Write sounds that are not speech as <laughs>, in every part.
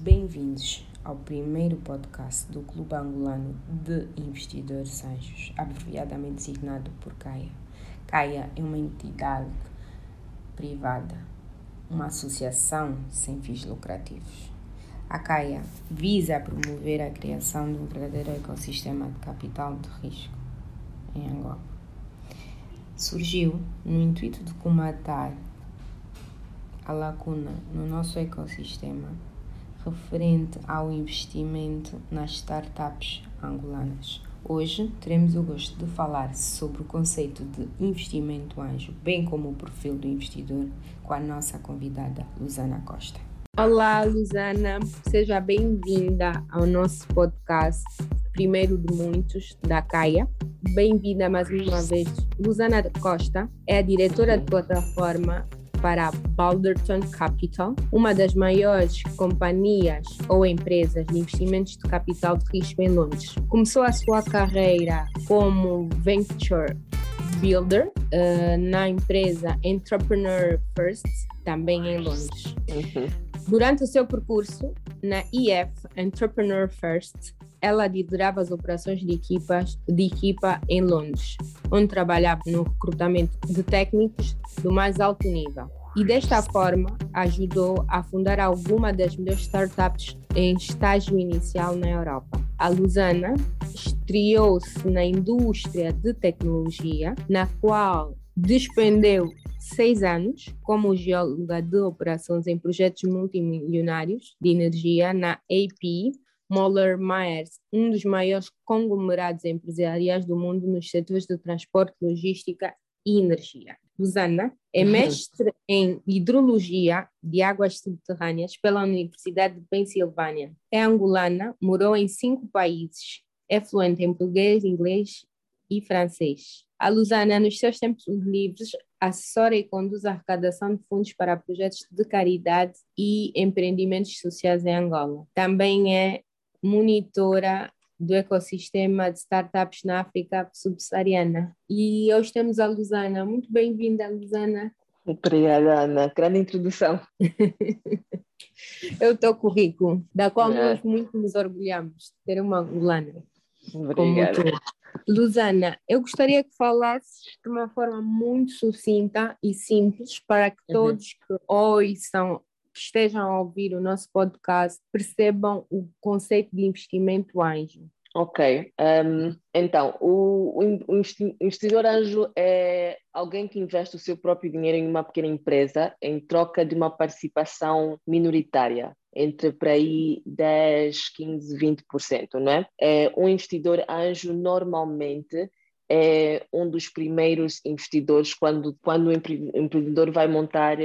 Bem-vindos ao primeiro podcast do Clube Angolano de Investidores Anjos, abreviadamente designado por CAIA. CAIA é uma entidade privada, uma associação sem fins lucrativos. A CAIA visa promover a criação de um verdadeiro ecossistema de capital de risco em Angola. Surgiu no intuito de comatar a lacuna no nosso ecossistema referente ao investimento nas startups angolanas. Hoje teremos o gosto de falar sobre o conceito de investimento anjo, bem como o perfil do investidor, com a nossa convidada Luzana Costa. Olá, Luzana, seja bem-vinda ao nosso podcast, primeiro de muitos, da CAIA. Bem-vinda mais uma vez. Luzana Costa é a diretora de plataforma para a Balderton Capital, uma das maiores companhias ou empresas de investimentos de capital de risco em Londres. Começou a sua carreira como venture builder uh, na empresa Entrepreneur First, também em Londres. Uhum. Durante o seu percurso na EF Entrepreneur First, ela liderava as operações de, equipas, de equipa em Londres, onde trabalhava no recrutamento de técnicos do mais alto nível. E desta forma ajudou a fundar alguma das melhores startups em estágio inicial na Europa. A Lusana estreou-se na indústria de tecnologia, na qual despendeu seis anos como geóloga de operações em projetos multimilionários de energia na AP Moller Myers, um dos maiores conglomerados empresariais do mundo nos setores de transporte, logística e energia. Susana é uhum. mestre em hidrologia de águas subterrâneas pela Universidade de Pensilvânia. É angolana, morou em cinco países, é fluente em português, inglês e francês. A Lusana, nos seus tempos livres, assessora e conduz a arrecadação de fundos para projetos de caridade e empreendimentos sociais em Angola. Também é monitora do ecossistema de startups na África subsaariana. E hoje temos a Lusana. Muito bem-vinda, Lusana. Obrigada, Ana. Grande introdução. <laughs> é o teu currículo, da qual é. nós muito nos orgulhamos de ter uma angolana. Obrigada. Lusana, eu gostaria que falasses de uma forma muito sucinta e simples para que uhum. todos que ouçam que estejam a ouvir o nosso podcast percebam o conceito de investimento anjo. Ok, um, então o, o, investidor anjo é alguém que investe o seu próprio dinheiro em uma pequena empresa em troca de uma participação minoritária, entre para aí 10, 15, 20%, não é? é um investidor anjo normalmente é um dos primeiros investidores quando, quando o empreendedor vai montar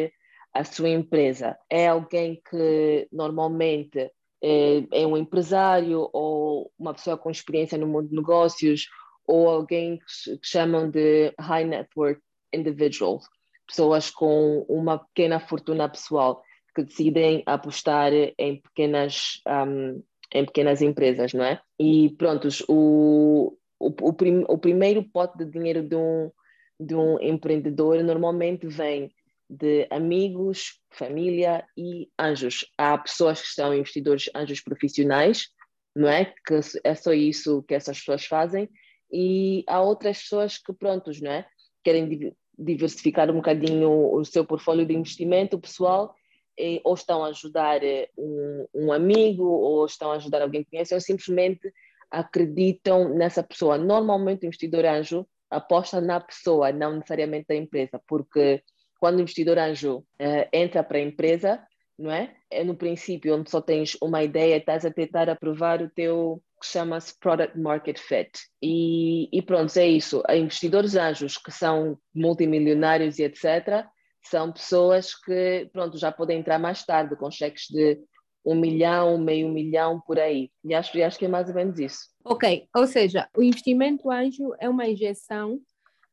a sua empresa. É alguém que normalmente é, é, um empresário ou uma pessoa com experiência no mundo de negócios ou alguém que, chamam de high net worth individual, pessoas com uma pequena fortuna pessoal que decidem apostar em pequenas um, em pequenas empresas, não é? E pronto, o, o, o, prim, o primeiro pote de dinheiro de um, de um empreendedor normalmente vem de amigos, família e anjos. Há pessoas que são investidores anjos profissionais, não é? Que é só isso que essas pessoas fazem. E há outras pessoas que, prontos, não é? Querem diversificar um bocadinho o seu portfólio de investimento pessoal e, ou estão a ajudar eh, um, um amigo ou estão a ajudar alguém que conhece ou simplesmente acreditam nessa pessoa. Normalmente o investidor anjo aposta na pessoa, não necessariamente na empresa, porque quando o investidor anjo uh, entra para a empresa, não é? É no princípio onde só tens uma ideia, estás a tentar aprovar o teu que chama-se Product Market Fit. E, e pronto, é isso. Investidores anjos que são multimilionários e etc., são pessoas que, pronto, já podem entrar mais tarde com cheques de um milhão, meio milhão, por aí. E acho, acho que é mais ou menos isso. Ok, ou seja, o investimento anjo é uma injeção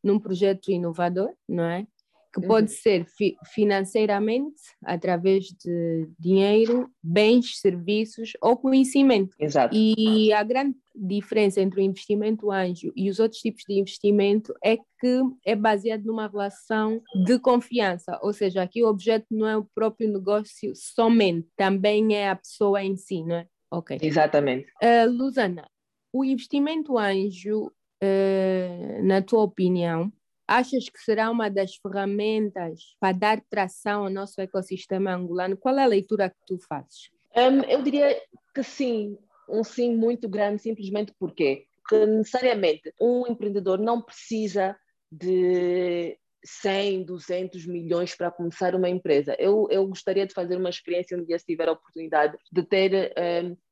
num projeto inovador, não é? Que pode uhum. ser fi financeiramente, através de dinheiro, bens, serviços ou conhecimento. Exato. E a grande, diferença entre o investimento anjo e os outros tipos de investimento é que é baseado numa relação de confiança, ou seja, aqui o objeto não é o próprio negócio somente, também é a pessoa em si, não é? Ok. Exatamente. Uh, Luzana, o investimento anjo, uh, na tua opinião, achas que será uma das ferramentas para dar tração ao nosso ecossistema angolano? Qual é a leitura que tu fazes? Um, eu diria que sim, um sim muito grande, simplesmente porque que necessariamente um empreendedor não precisa de 100, 200 milhões para começar uma empresa. Eu, eu gostaria de fazer uma experiência um dia se tiver a oportunidade de ter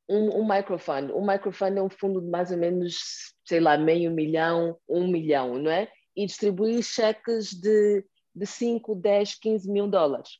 um, um microfund. Um microfund é um fundo de mais ou menos, sei lá, meio milhão, um milhão, não é? E distribuir cheques de de 5, 10, 15 mil dólares.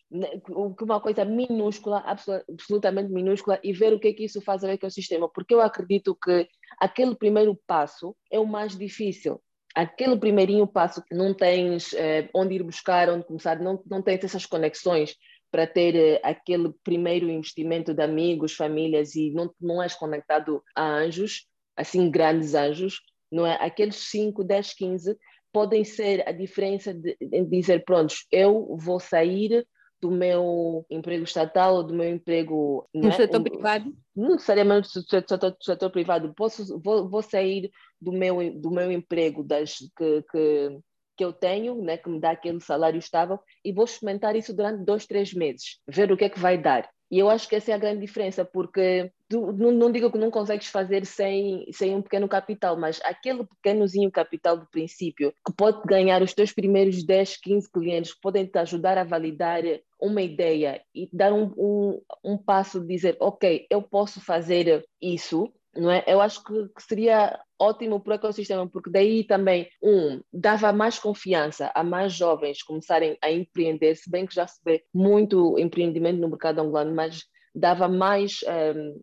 Uma coisa minúscula, absolutamente minúscula, e ver o que é que isso faz ao ecossistema. Porque eu acredito que aquele primeiro passo é o mais difícil. Aquele primeirinho passo que não tens eh, onde ir buscar, onde começar, não, não tens essas conexões para ter eh, aquele primeiro investimento de amigos, famílias e não, não és conectado a anjos, assim grandes anjos, não é? Aqueles 5, 10, 15 podem ser a diferença de, de dizer, pronto, eu vou sair do meu emprego estatal ou do meu emprego no é? setor privado não necessariamente do setor, setor privado posso vou, vou sair do meu do meu emprego das que, que, que eu tenho né que me dá aquele salário estável e vou experimentar isso durante dois três meses ver o que é que vai dar e eu acho que essa é a grande diferença, porque tu, não, não, digo que não consegues fazer sem, sem um pequeno capital, mas aquele pequenozinho capital do princípio que pode ganhar os teus primeiros 10, 15 clientes, que podem te ajudar a validar uma ideia e dar um, um, um passo de dizer, ok, eu posso fazer isso, não é? Eu acho que, que seria ótimo para o ecossistema, porque daí também, um, dava mais confiança a mais jovens começarem a empreender, se bem que já se vê muito empreendimento no mercado angolano, mas dava mais, um,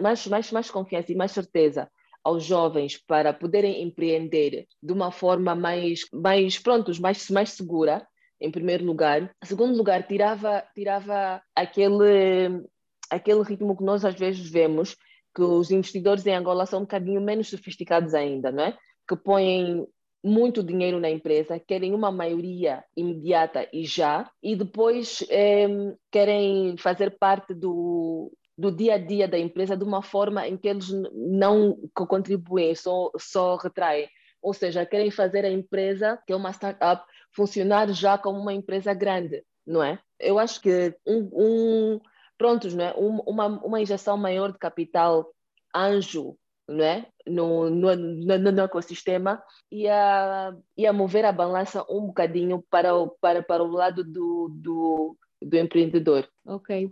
mais, mais, mais confiança e mais certeza aos jovens para poderem empreender de uma forma mais, mais prontos, mais, mais segura, em primeiro lugar. Em segundo lugar, tirava, tirava aquele, aquele ritmo que nós às vezes vemos que os investidores em Angola são um bocadinho menos sofisticados ainda, não é? Que põem muito dinheiro na empresa, querem uma maioria imediata e já, e depois é, querem fazer parte do, do dia a dia da empresa de uma forma em que eles não contribuem, só, só retraem. Ou seja, querem fazer a empresa, que é uma startup, funcionar já como uma empresa grande, não é? Eu acho que um, um prontos, não é? uma, uma injeção maior de capital anjo não é? no, no, no, no ecossistema ia, ia mover a balança um bocadinho para o, para, para o lado do, do, do empreendedor. Ok,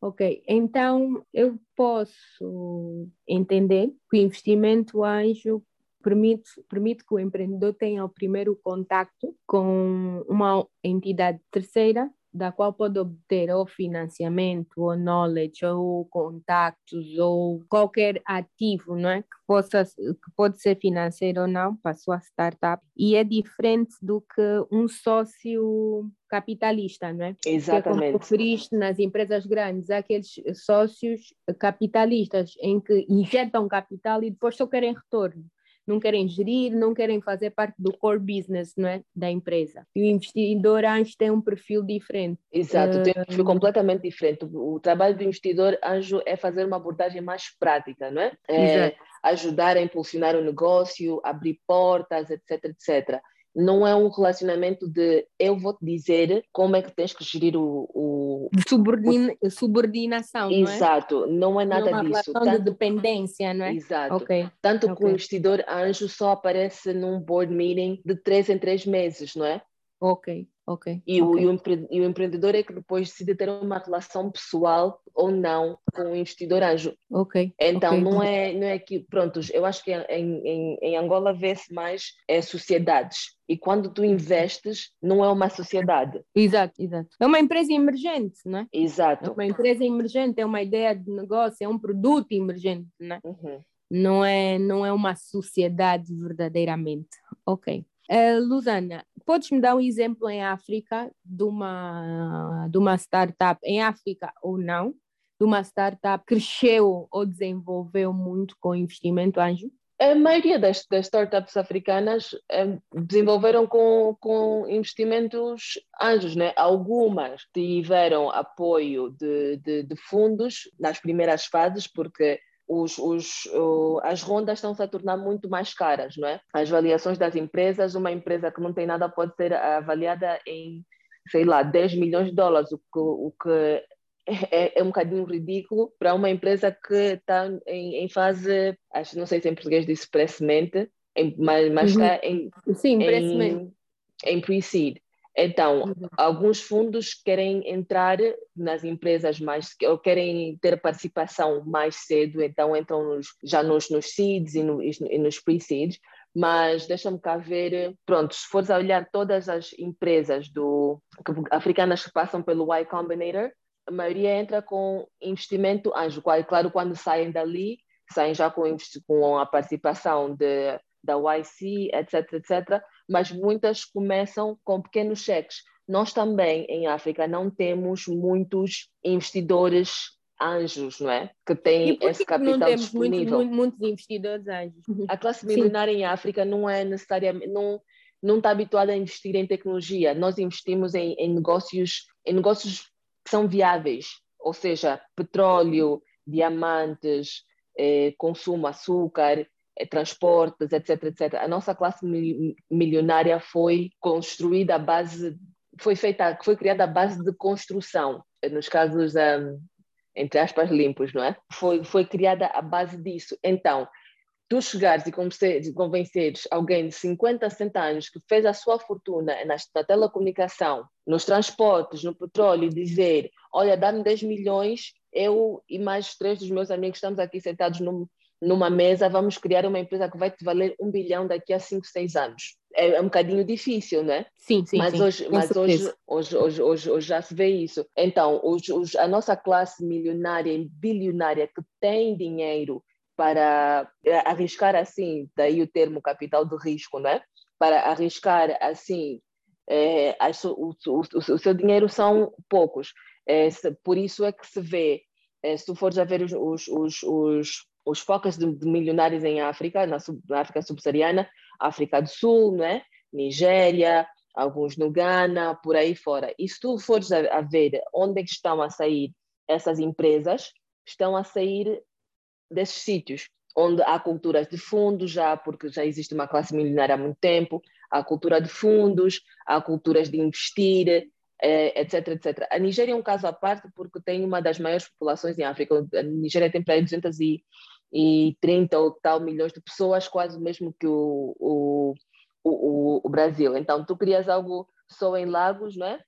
ok. Então eu posso entender que o investimento anjo permite, permite que o empreendedor tenha o primeiro contato com uma entidade terceira da qual pode obter ou financiamento, ou knowledge, ou contactos, ou qualquer ativo, não é? Que, possa, que pode ser financeiro ou não para a sua startup. E é diferente do que um sócio capitalista, não é? Exatamente. Porque, como nas empresas grandes, aqueles sócios capitalistas em que injetam capital e depois só querem retorno não querem gerir, não querem fazer parte do core business não é? da empresa. E o investidor anjo tem um perfil diferente. Exato, tem um perfil completamente diferente. O trabalho do investidor anjo é fazer uma abordagem mais prática, não é? é ajudar a impulsionar o negócio, abrir portas, etc, etc não é um relacionamento de eu vou te dizer como é que tens que gerir o. o, Subordina, o... Subordinação. Exato, não é, não é nada não é disso. Tanto, de dependência, não é? Exato. Okay. Tanto okay. que o investidor anjo só aparece num board meeting de três em três meses, não é? Ok. Ok. E, okay. O, e, o, empreendedor é que depois decide ter uma relação pessoal ou não com o investidor anjo. Ok. Então okay. não é não é que prontos. Eu acho que em, em, em Angola vê-se mais é, sociedades e quando tu investes não é uma sociedade. Exato, exato. É uma empresa emergente, não é? Exato. É uma empresa emergente, é uma ideia de negócio, é um produto emergente, não é? Uhum. Não é, não é uma sociedade verdadeiramente. Ok. Uh, Luzana, podes me dar um exemplo em África de uma, de uma startup, em África ou não, de uma startup cresceu ou desenvolveu muito com investimento anjo? A maioria das, das startups africanas eh, desenvolveram com, com investimentos anjos, né? Algumas tiveram apoio de, de, de fundos nas primeiras fases, porque os, os, as rondas estão-se a tornar muito mais caras, não é? As avaliações das empresas, uma empresa que não tem nada pode ser avaliada em, sei lá, 10 milhões de dólares, o que, o que é, é, um bocadinho ridículo para uma empresa que está em, em, fase, acho, não sei se em português diz presemente, mas, mas uhum. está em, Sim, em, em pre-seed. Então, uhum. alguns fundos querem entrar nas empresas mais, ou querem ter participação mais cedo, então entram nos, já nos, nos seeds e, no, e nos pre-seeds, mas deixa-me cá ver, pronto, se fores a olhar todas as empresas do, africanas que passam pelo Y Combinator, a maioria entra com investimento anjo, claro, quando saem dali, saem já com, com a participação de, da YC, etc, etc, mas muitas começam com pequenos cheques. Nós também, em África, não temos muitos investidores anjos, não é? Que têm esse capital não temos disponível. Muitos, muitos investidores anjos. A classe milionária em África não é necessariamente... Não, não está habituada a investir em tecnologia. Nós investimos em, em negócios em negócios que são viáveis, ou seja, petróleo, diamantes, eh, consumo, açúcar, transportes, etc, etc. A nossa classe milionária foi construída à base, foi feita, foi criada à base de construção, nos casos um, entre aspas limpos, não é? Foi foi criada à base disso. Então, tu chegares e convenceres alguém de 50, 60 anos que fez a sua fortuna na, na telecomunicação, nos transportes, no petróleo, dizer: Olha, dá-me 10 milhões, eu e mais três dos meus amigos estamos aqui sentados num, numa mesa, vamos criar uma empresa que vai te valer um bilhão daqui a 5, 6 anos. É, é, um bocadinho difícil, não é? Sim, sim. Mas, sim, hoje, mas hoje, hoje, hoje, hoje, hoje, já se vê isso. Então, hoje, hoje, a nossa classe milionária e bilionária que tem dinheiro para eh, arriscar assim, daí o termo capital de risco, né? Para arriscar assim, é, o, o, o, seu dinheiro são poucos. É, se, por isso é que se vê, é, se tu fores a ver os, os, os, os, os focos de, de, milionários em África, na, sub, na, África subsaariana, África do Sul, né? Nigéria, alguns no Ghana, por aí fora. E se tu fores a, a ver onde é estão a sair essas empresas, estão a sair desses sítios onde há culturas de fundos já, porque já existe uma classe milionária há muito tempo, há cultura de fundos, há culturas de investir, eh, etc, etc. A Nigéria é um caso à parte porque tem uma das maiores populações em África. A Nigéria tem para aí 230 ou tal milhões de pessoas, quase o mesmo que o, o, o, o Brasil. Então, tu crias algo só em Lagos, não é?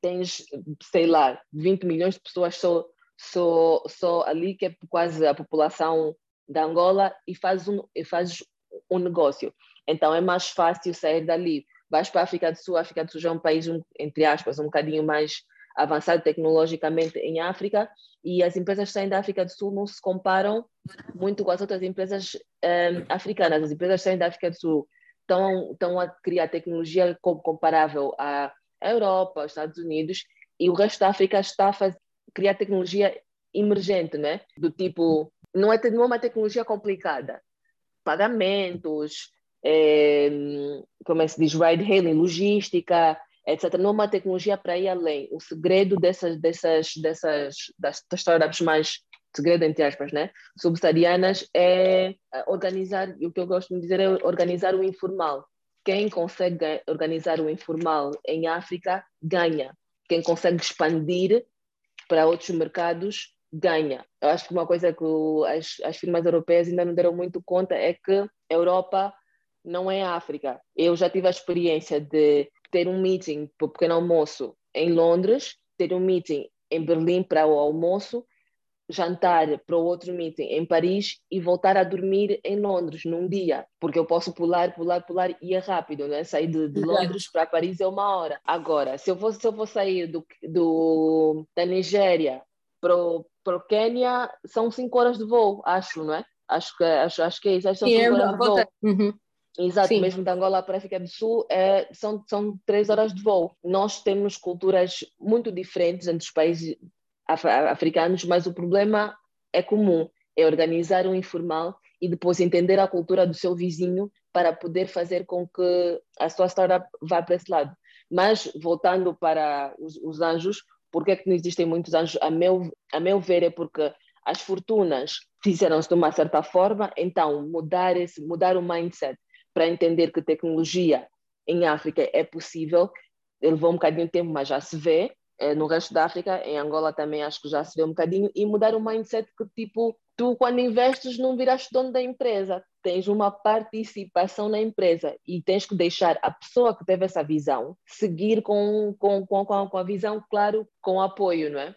Tens, sei lá, 20 milhões de pessoas só só, só ali que é quase a população da Angola e faz um, e faz um negócio. Então é mais fácil sair dali. Vais para a África do Sul, a África do Sul é um país, entre aspas, um bocadinho mais avançado tecnologicamente em África e as empresas que saem da África do Sul não se comparam muito com as outras empresas um, eh, africanas. As empresas que saem da África do Sul estão, estão a criar tecnologia comparável à Europa, aos Estados Unidos e o resto da África está a fazer, criar tecnologia emergente, né? Do tipo, não é, não é uma tecnologia complicada. Pagamentos, é, como é que se diz, ride hailing, logística, etc. Não é uma tecnologia para ir além. O segredo dessas, dessas, dessas das, das startups mais segredo entre aspas, né, subsaarianas é organizar, o que eu gosto de dizer é organizar o informal. Quem consegue organizar o informal em África ganha. Quem consegue expandir para outros mercados ganha. Eu acho que uma coisa que as, as firmas europeias ainda não deram muito conta é que a Europa não é a África. Eu já tive a experiência de ter um meeting para o pequeno almoço em Londres, ter um meeting em Berlim para o almoço jantar para o outro meeting em Paris e voltar a dormir em Londres num dia, porque eu posso pular, pular, pular e é rápido, né? Sair de, de Londres para Paris é uma hora. Agora, se eu vou, se eu vou sair do, do, da Nigéria para o Quênia, são cinco horas de voo, acho, não é? Acho que, acho, acho que é isso, acho que são cinco horas de voo. Uhum. Exato, Sim. mesmo da Angola para a África do Sul é, são, são três horas de voo. Nós temos culturas muito diferentes entre os países africanos, mas o problema é comum, é organizar o informal e depois entender a cultura do seu vizinho para poder fazer com que a sua startup vá para esse lado. Mas, voltando para os, os anjos, por que é que não existem muitos anjos? A meu, a meu ver é porque as fortunas fizeram-se de uma certa forma, então mudar, esse, mudar o mindset para entender que tecnologia em África é possível, levou um bocadinho de tempo, mas já se vê, é, no resto da África, em Angola também acho que já se vê um bocadinho, e mudar o mindset que, tipo, tu quando investes não viraste dono da empresa, tens uma participação na empresa e tens que deixar a pessoa que teve essa visão seguir com, com, com, com a visão, claro, com apoio, não é?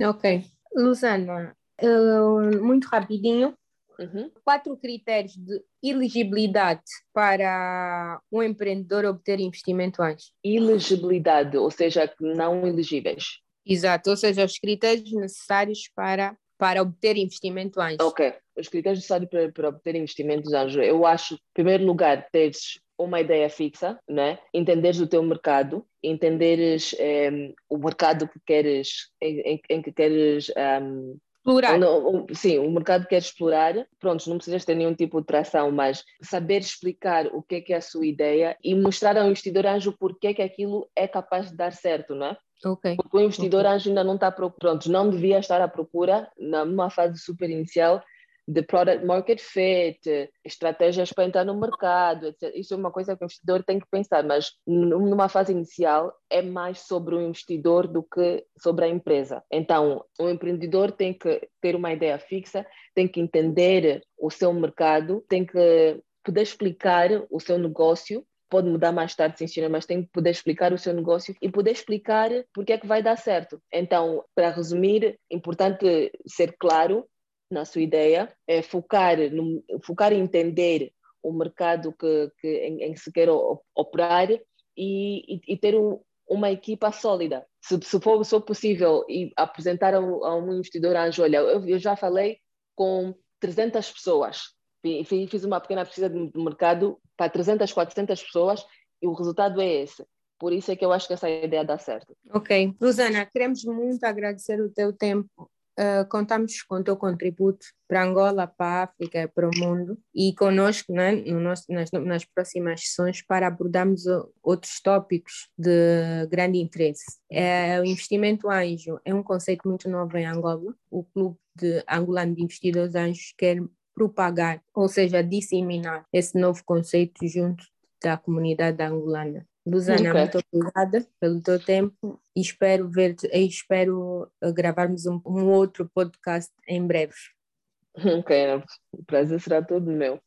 Ok. Lusana, uh, muito rapidinho, Uhum. quatro critérios de elegibilidade para um empreendedor obter investimento antes. Elegibilidade, ou seja, não elegíveis. Exato, ou seja, os critérios necessários para, para obter investimento antes. Ok, os critérios necessários para, para obter investimentos anjo, eu acho, em primeiro lugar, teres uma ideia fixa, né? entenderes o teu mercado, entenderes um, o mercado que queres, em, em, em que queres um, Explorar. Não, sim, o mercado quer explorar, pronto, não precisas ter nenhum tipo de tração, mas saber explicar o que é que é a sua ideia e mostrar ao investidor anjo porque é que aquilo é capaz de dar certo, não é? Ok. Porque o investidor Ok. anjo ainda não está pronto, não devia estar à procura, numa fase super inicial, de product market fit, estratégias para entrar no mercado, etc. Isso é uma coisa que o investidor tem que pensar, mas numa fase inicial é mais sobre o investidor do que sobre a empresa. Então, o empreendedor tem que ter uma ideia fixa, tem que entender o seu mercado, tem que poder explicar o seu negócio pode mudar mais tarde, sim, senhora, mas tem que poder explicar o seu negócio e poder explicar porque é que vai dar certo. Então, para resumir, importante ser claro na sua ideia, é focar, no, focar em entender o mercado que, que em, em que se quer operar e, e, e ter um, uma equipa sólida. Se, se, for, se for possível e apresentar a, a um investidor anjo, olha, eu, eu já falei com 300 pessoas, fiz uma pequena pesquisa de mercado para 300, 400 pessoas e o resultado é esse. Por isso é que eu acho que essa ideia dá certo. Ok. Rosana, queremos muito agradecer o teu tempo. Uh, contamos com o teu contributo para Angola, para a África para o mundo e conosco né, no nosso, nas, nas próximas sessões para abordarmos outros tópicos de grande interesse. É, o investimento anjo é um conceito muito novo em Angola. O Clube de Angolano de Investidores Anjos quer propagar, ou seja, disseminar esse novo conceito junto da comunidade angolana. Luzana, Ok. muito obrigada pelo teu tempo e espero ver e espero uh, gravarmos um, um outro podcast em breve. Ok, o prazer será todo meu.